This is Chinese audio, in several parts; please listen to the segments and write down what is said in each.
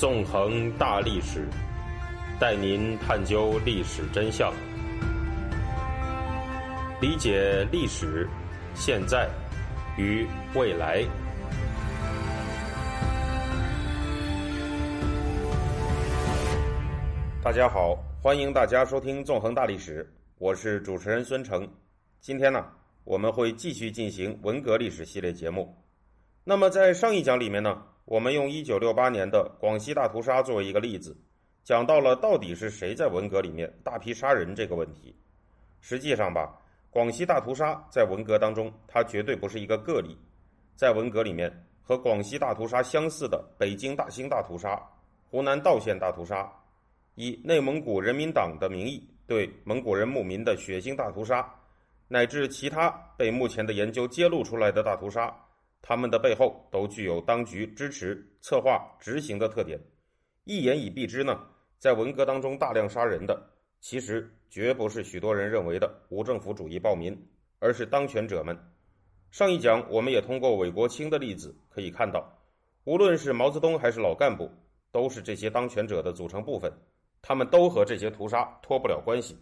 纵横大历史，带您探究历史真相，理解历史、现在与未来。大家好，欢迎大家收听《纵横大历史》，我是主持人孙成。今天呢，我们会继续进行文革历史系列节目。那么在上一讲里面呢，我们用一九六八年的广西大屠杀作为一个例子，讲到了到底是谁在文革里面大批杀人这个问题。实际上吧，广西大屠杀在文革当中，它绝对不是一个个例。在文革里面，和广西大屠杀相似的北京大兴大屠杀、湖南道县大屠杀，以内蒙古人民党的名义对蒙古人牧民的血腥大屠杀，乃至其他被目前的研究揭露出来的大屠杀。他们的背后都具有当局支持、策划、执行的特点。一言以蔽之呢，在文革当中大量杀人的，其实绝不是许多人认为的无政府主义暴民，而是当权者们。上一讲我们也通过韦国清的例子可以看到，无论是毛泽东还是老干部，都是这些当权者的组成部分，他们都和这些屠杀脱不了关系。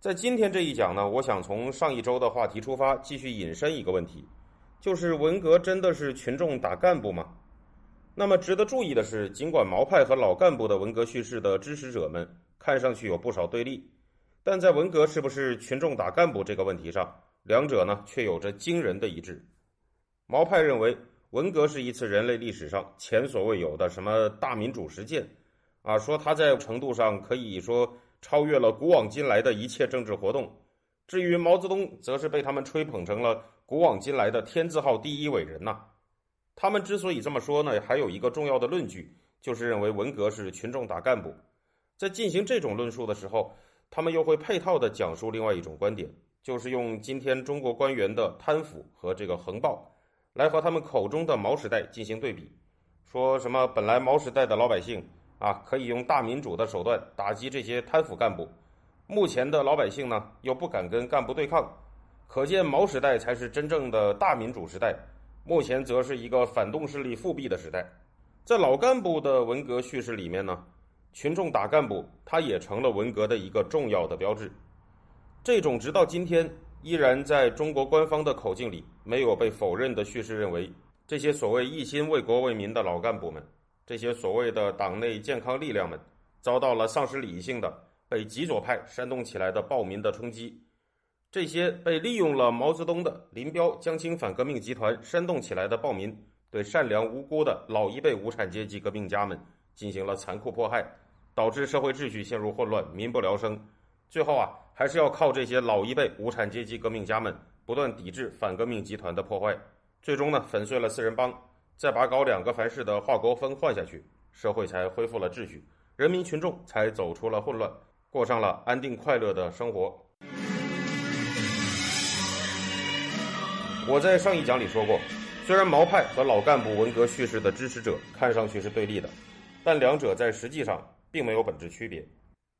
在今天这一讲呢，我想从上一周的话题出发，继续引申一个问题。就是文革真的是群众打干部吗？那么值得注意的是，尽管毛派和老干部的文革叙事的支持者们看上去有不少对立，但在文革是不是群众打干部这个问题上，两者呢却有着惊人的一致。毛派认为，文革是一次人类历史上前所未有的什么大民主实践，啊，说它在程度上可以说超越了古往今来的一切政治活动。至于毛泽东，则是被他们吹捧成了古往今来的天字号第一伟人呐。他们之所以这么说呢，还有一个重要的论据，就是认为文革是群众打干部。在进行这种论述的时候，他们又会配套的讲述另外一种观点，就是用今天中国官员的贪腐和这个横暴，来和他们口中的毛时代进行对比，说什么本来毛时代的老百姓啊，可以用大民主的手段打击这些贪腐干部。目前的老百姓呢，又不敢跟干部对抗，可见毛时代才是真正的大民主时代。目前则是一个反动势力复辟的时代。在老干部的文革叙事里面呢，群众打干部，它也成了文革的一个重要的标志。这种直到今天依然在中国官方的口径里没有被否认的叙事，认为这些所谓一心为国为民的老干部们，这些所谓的党内健康力量们，遭到了丧失理性的。被极左派煽动起来的暴民的冲击，这些被利用了毛泽东的林彪江青反革命集团煽动起来的暴民，对善良无辜的老一辈无产阶级革命家们进行了残酷迫害，导致社会秩序陷入混乱，民不聊生。最后啊，还是要靠这些老一辈无产阶级革命家们不断抵制反革命集团的破坏，最终呢粉碎了四人帮，再把搞两个凡是的华国锋换下去，社会才恢复了秩序，人民群众才走出了混乱。过上了安定快乐的生活。我在上一讲里说过，虽然毛派和老干部文革叙事的支持者看上去是对立的，但两者在实际上并没有本质区别。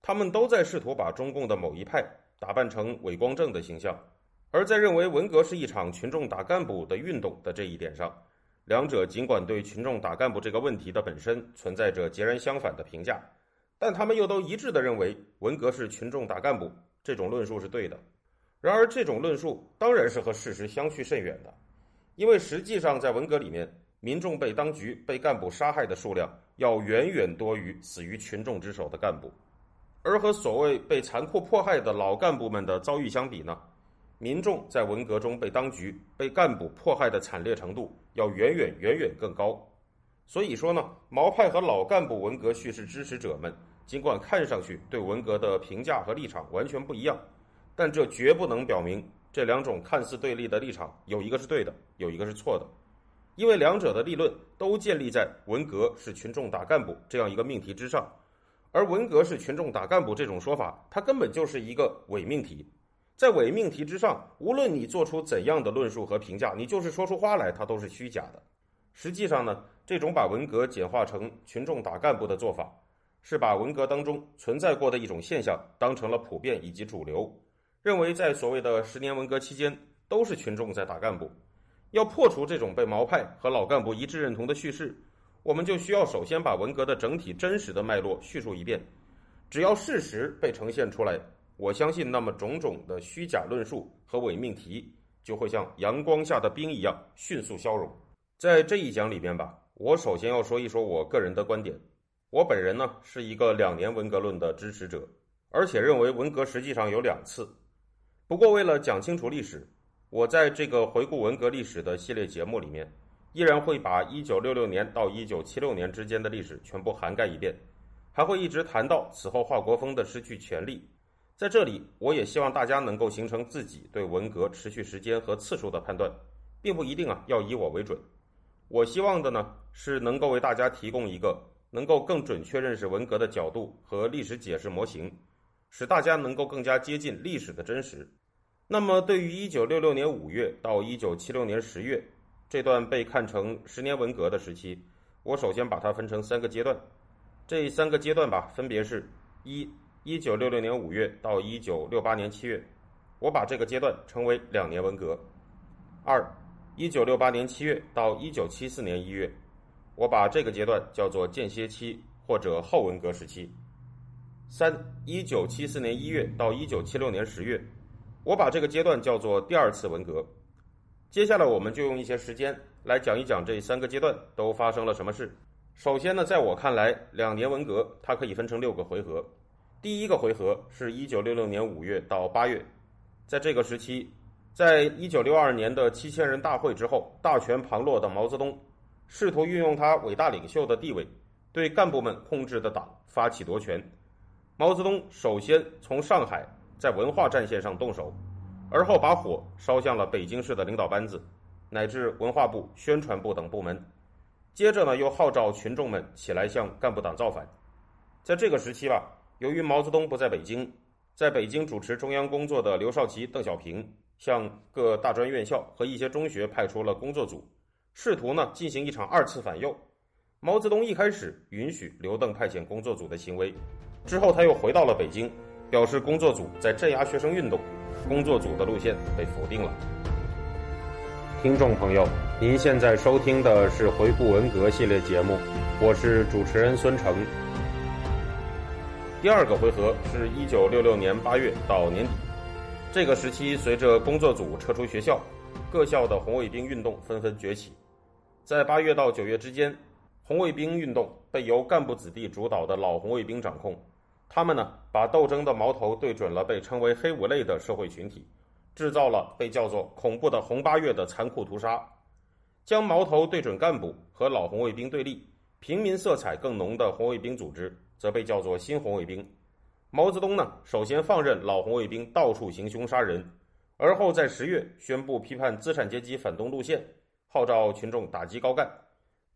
他们都在试图把中共的某一派打扮成伪光正的形象，而在认为文革是一场群众打干部的运动的这一点上，两者尽管对群众打干部这个问题的本身存在着截然相反的评价。但他们又都一致地认为文革是群众打干部，这种论述是对的。然而，这种论述当然是和事实相去甚远的，因为实际上在文革里面，民众被当局、被干部杀害的数量要远远多于死于群众之手的干部。而和所谓被残酷迫害的老干部们的遭遇相比呢，民众在文革中被当局、被干部迫害的惨烈程度要远远远远更高。所以说呢，毛派和老干部文革叙事支持者们。尽管看上去对文革的评价和立场完全不一样，但这绝不能表明这两种看似对立的立场有一个是对的，有一个是错的，因为两者的立论都建立在文革是群众打干部这样一个命题之上，而文革是群众打干部这种说法，它根本就是一个伪命题，在伪命题之上，无论你做出怎样的论述和评价，你就是说出花来，它都是虚假的。实际上呢，这种把文革简化成群众打干部的做法。是把文革当中存在过的一种现象当成了普遍以及主流，认为在所谓的十年文革期间都是群众在打干部。要破除这种被毛派和老干部一致认同的叙事，我们就需要首先把文革的整体真实的脉络叙述一遍。只要事实被呈现出来，我相信，那么种种的虚假论述和伪命题就会像阳光下的冰一样迅速消融。在这一讲里边吧，我首先要说一说我个人的观点。我本人呢是一个两年文革论的支持者，而且认为文革实际上有两次。不过，为了讲清楚历史，我在这个回顾文革历史的系列节目里面，依然会把1966年到1976年之间的历史全部涵盖一遍，还会一直谈到此后华国锋的失去权力。在这里，我也希望大家能够形成自己对文革持续时间和次数的判断，并不一定啊要以我为准。我希望的呢是能够为大家提供一个能够更准确认识文革的角度和历史解释模型，使大家能够更加接近历史的真实。那么，对于1966年5月到1976年10月这段被看成十年文革的时期，我首先把它分成三个阶段。这三个阶段吧，分别是：一、1966年5月到1968年7月，我把这个阶段称为两年文革；二、1968年7月到1974年1月，我把这个阶段叫做间歇期或者后文革时期；三、1974年1月到1976年10月。我把这个阶段叫做第二次文革。接下来，我们就用一些时间来讲一讲这三个阶段都发生了什么事。首先呢，在我看来，两年文革它可以分成六个回合。第一个回合是一九六六年五月到八月，在这个时期，在一九六二年的七千人大会之后，大权旁落的毛泽东试图运用他伟大领袖的地位，对干部们控制的党发起夺权。毛泽东首先从上海。在文化战线上动手，而后把火烧向了北京市的领导班子，乃至文化部、宣传部等部门。接着呢，又号召群众们起来向干部党造反。在这个时期吧，由于毛泽东不在北京，在北京主持中央工作的刘少奇、邓小平，向各大专院校和一些中学派出了工作组，试图呢进行一场二次反右。毛泽东一开始允许刘邓派遣工作组的行为，之后他又回到了北京。表示工作组在镇压学生运动，工作组的路线被否定了。听众朋友，您现在收听的是回顾文革系列节目，我是主持人孙成。第二个回合是一九六六年八月到年底，这个时期随着工作组撤出学校，各校的红卫兵运动纷纷崛起。在八月到九月之间，红卫兵运动被由干部子弟主导的老红卫兵掌控。他们呢，把斗争的矛头对准了被称为“黑五类”的社会群体，制造了被叫做“恐怖的红八月”的残酷屠杀，将矛头对准干部和老红卫兵对立，平民色彩更浓的红卫兵组织则被叫做“新红卫兵”。毛泽东呢，首先放任老红卫兵到处行凶杀人，而后在十月宣布批判资产阶级反动路线，号召群众打击高干。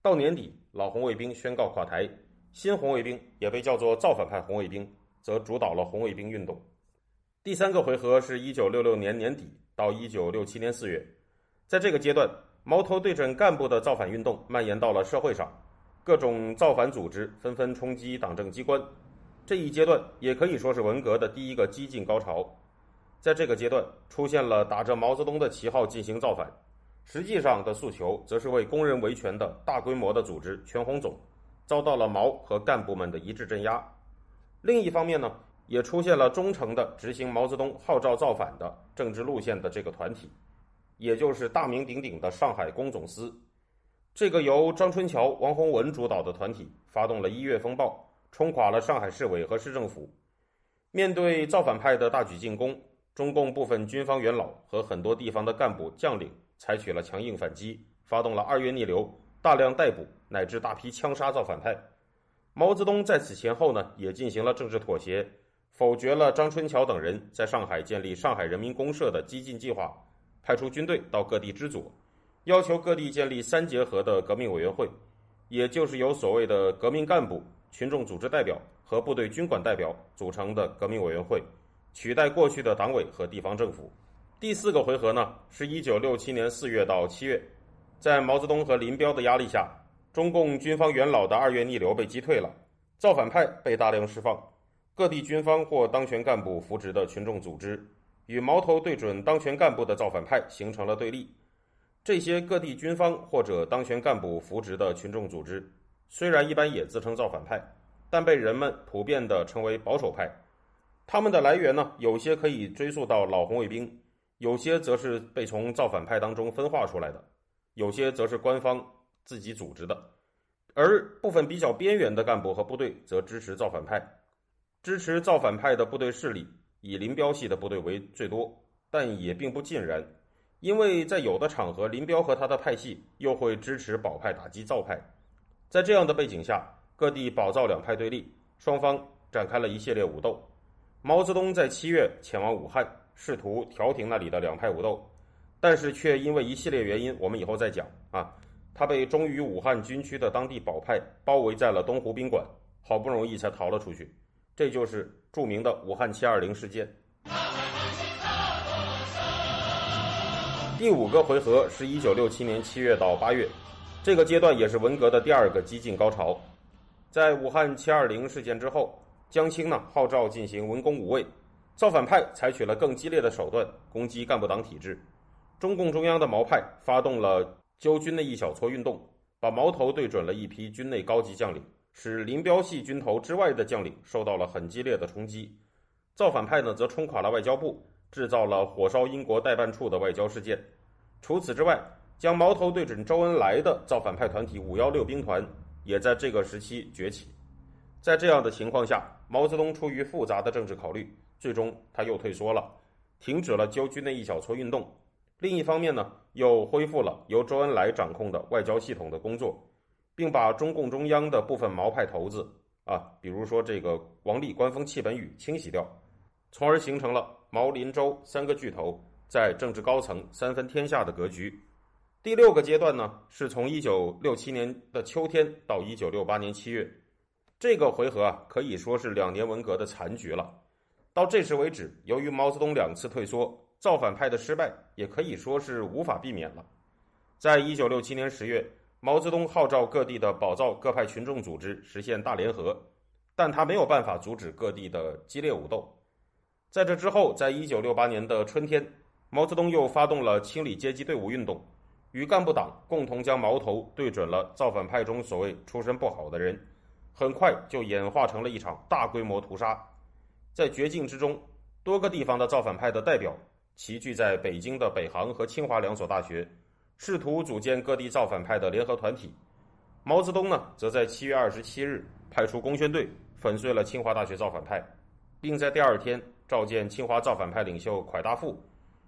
到年底，老红卫兵宣告垮台。新红卫兵也被叫做造反派红卫兵，则主导了红卫兵运动。第三个回合是一九六六年年底到一九六七年四月，在这个阶段，矛头对准干部的造反运动蔓延到了社会上，各种造反组织纷纷冲击党政机关。这一阶段也可以说是文革的第一个激进高潮。在这个阶段，出现了打着毛泽东的旗号进行造反，实际上的诉求则是为工人维权的大规模的组织全红总。遭到了毛和干部们的一致镇压。另一方面呢，也出现了忠诚的执行毛泽东号召造反的政治路线的这个团体，也就是大名鼎鼎的上海工总司。这个由张春桥、王洪文主导的团体发动了一月风暴，冲垮了上海市委和市政府。面对造反派的大举进攻，中共部分军方元老和很多地方的干部将领采取了强硬反击，发动了二月逆流。大量逮捕乃至大批枪杀造反派，毛泽东在此前后呢也进行了政治妥协，否决了张春桥等人在上海建立上海人民公社的激进计划，派出军队到各地支左，要求各地建立三结合的革命委员会，也就是由所谓的革命干部、群众组织代表和部队军管代表组成的革命委员会，取代过去的党委和地方政府。第四个回合呢是一九六七年四月到七月。在毛泽东和林彪的压力下，中共军方元老的二月逆流被击退了，造反派被大量释放，各地军方或当权干部扶植的群众组织与矛头对准当权干部的造反派形成了对立。这些各地军方或者当权干部扶植的群众组织，虽然一般也自称造反派，但被人们普遍地称为保守派。他们的来源呢，有些可以追溯到老红卫兵，有些则是被从造反派当中分化出来的，有些则是官方自己组织的。而部分比较边缘的干部和部队则支持造反派。支持造反派的部队势力以林彪系的部队为最多，但也并不尽然，因为在有的场合，林彪和他的派系又会支持保派打击造派。在这样的背景下，各地保造两派对立，双方展开了一系列武斗。毛泽东在七月前往武汉，试图调停那里的两派武斗，但是却因为一系列原因，我们以后再讲啊。他被忠于武汉军区的当地保派包围在了东湖宾馆，好不容易才逃了出去。这就是著名的武汉七二零事件。第五个回合是一九六七年七月到八月，这个阶段也是文革的第二个激进高潮。在武汉七二零事件之后，江青呢号召进行文攻武卫，造反派采取了更激烈的手段攻击干部党体制。中共中央的毛派发动了纠军内一小撮运动，把矛头对准了一批军内高级将领。使林彪系军头之外的将领受到了很激烈的冲击，造反派呢则冲垮了外交部，制造了火烧英国代办处的外交事件。除此之外，将矛头对准周恩来的造反派团体五幺六兵团也在这个时期崛起。在这样的情况下，毛泽东出于复杂的政治考虑，最终他又退缩了，停止了纠军内一小撮运动。另一方面呢，又恢复了由周恩来掌控的外交系统的工作。并把中共中央的部分毛派头子啊，比如说这个王立、官封、戚本禹清洗掉，从而形成了毛、林、周三个巨头在政治高层三分天下的格局。第六个阶段呢，是从一九六七年的秋天到一九六八年七月，这个回合啊，可以说是两年文革的残局了。到这时为止，由于毛泽东两次退缩，造反派的失败也可以说是无法避免了。在一九六七年十月。毛泽东号召各地的保造各派群众组织实现大联合，但他没有办法阻止各地的激烈武斗。在这之后，在一九六八年的春天，毛泽东又发动了清理阶级队伍运动，与干部党共同将矛头对准了造反派中所谓出身不好的人，很快就演化成了一场大规模屠杀。在绝境之中，多个地方的造反派的代表齐聚在北京的北航和清华两所大学。试图组建各地造反派的联合团体，毛泽东呢，则在七月二十七日派出工宣队粉碎了清华大学造反派，并在第二天召见清华造反派领袖蒯大富，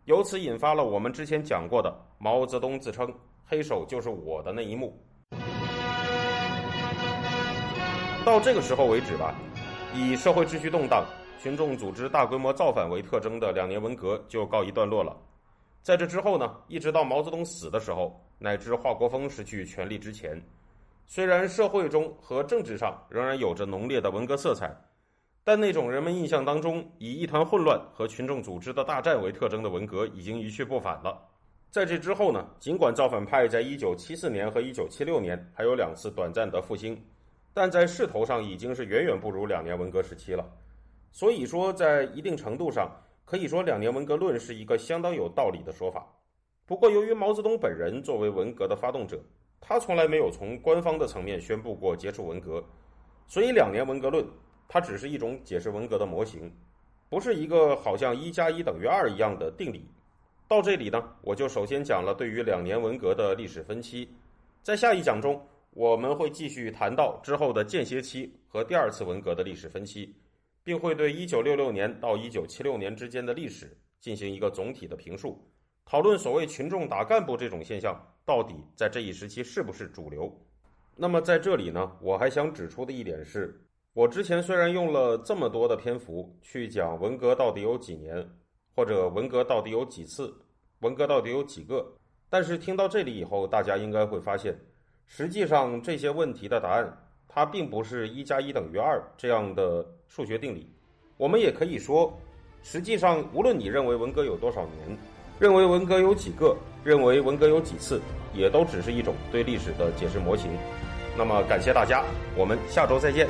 由此引发了我们之前讲过的毛泽东自称“黑手就是我的”那一幕。到这个时候为止吧，以社会秩序动荡、群众组织大规模造反为特征的两年文革就告一段落了。在这之后呢，一直到毛泽东死的时候，乃至华国锋失去权力之前，虽然社会中和政治上仍然有着浓烈的文革色彩，但那种人们印象当中以一团混乱和群众组织的大战为特征的文革已经一去不返了。在这之后呢，尽管造反派在一九七四年和一九七六年还有两次短暂的复兴，但在势头上已经是远远不如两年文革时期了。所以说，在一定程度上。可以说，两年文革论是一个相当有道理的说法。不过，由于毛泽东本人作为文革的发动者，他从来没有从官方的层面宣布过结束文革，所以两年文革论它只是一种解释文革的模型，不是一个好像一加一等于二一样的定理。到这里呢，我就首先讲了对于两年文革的历史分期，在下一讲中我们会继续谈到之后的间歇期和第二次文革的历史分期。并会对1966年到1976年之间的历史进行一个总体的评述，讨论所谓群众打干部这种现象到底在这一时期是不是主流。那么在这里呢，我还想指出的一点是，我之前虽然用了这么多的篇幅去讲文革到底有几年，或者文革到底有几次，文革到底有几个，但是听到这里以后，大家应该会发现，实际上这些问题的答案。它并不是一加一等于二这样的数学定理，我们也可以说，实际上无论你认为文革有多少年，认为文革有几个，认为文革有几次，也都只是一种对历史的解释模型。那么感谢大家，我们下周再见。